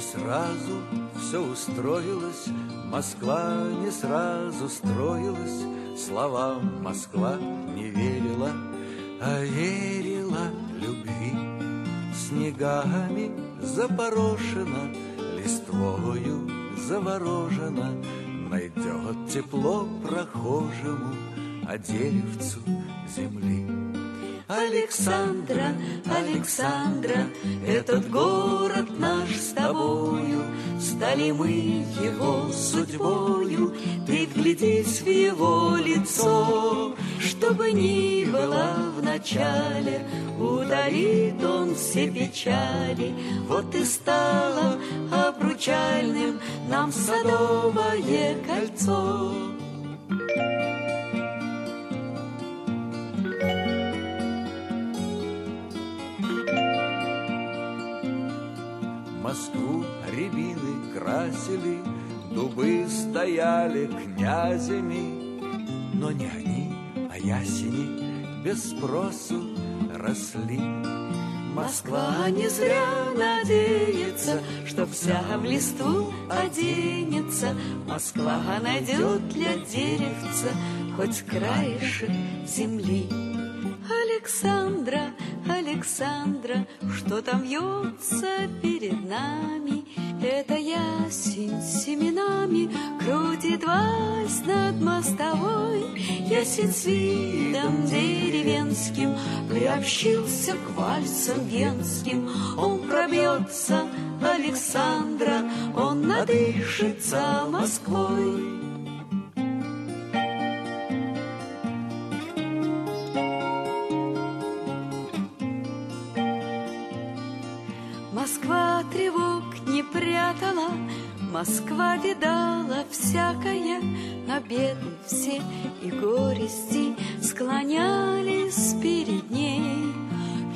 Не сразу все устроилось, Москва не сразу строилась, Словам Москва не верила, А верила любви. Снегами запорошена, Листвою заворожена, Найдет тепло прохожему, А деревцу земли. Александра, Александра, этот город Стали мы его судьбою, Ты вглядись в его лицо, Чтобы ни было в начале, Удалит он все печали, Вот и стало обручальным Нам садовое кольцо. Рябины красили, Дубы стояли князями, Но не они, а ясени без спросу росли. Москва не зря надеется, Что вся в листву оденется. Москва найдет для деревца Хоть краешек земли. Александра, Александра, что там вьется перед нами? Это ясень с семенами крутит вальс над мостовой. Ясень с видом деревенским приобщился к вальсам венским. Он пробьется, Александра, он надышится Москвой. Москва тревог не прятала, Москва видала всякое, На беды все и горести Склонялись перед ней.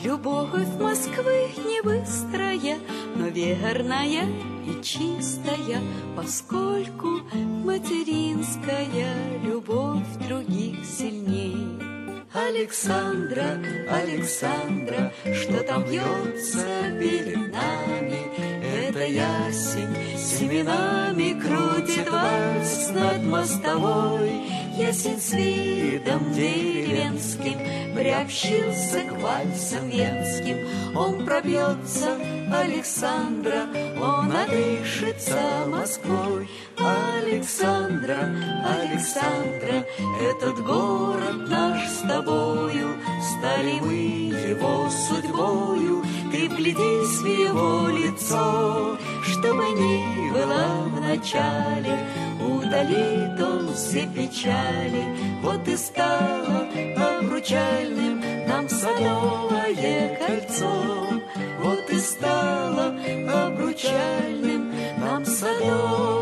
Любовь Москвы не быстрая, Но верная и чистая, Поскольку материнская Любовь других сильней. Александра, Александра, что там бьется перед нами? Это ясень семенами крутит вальс над мостовой. Ясень с видом деревенским приобщился к вальсам венским. Он пробьется, Александра, он одышится Москвой. Александра, Александра, этот город наш с тобою, Стали мы его судьбою, отгляди с его лицо, Чтобы не было в начале, Удалит он все печали, Вот и стало обручальным Нам садовое кольцо, Вот и стало обручальным нам садовое